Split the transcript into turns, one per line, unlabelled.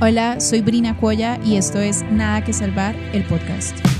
Hola, soy Brina Cuoya y esto es Nada que Salvar, el podcast.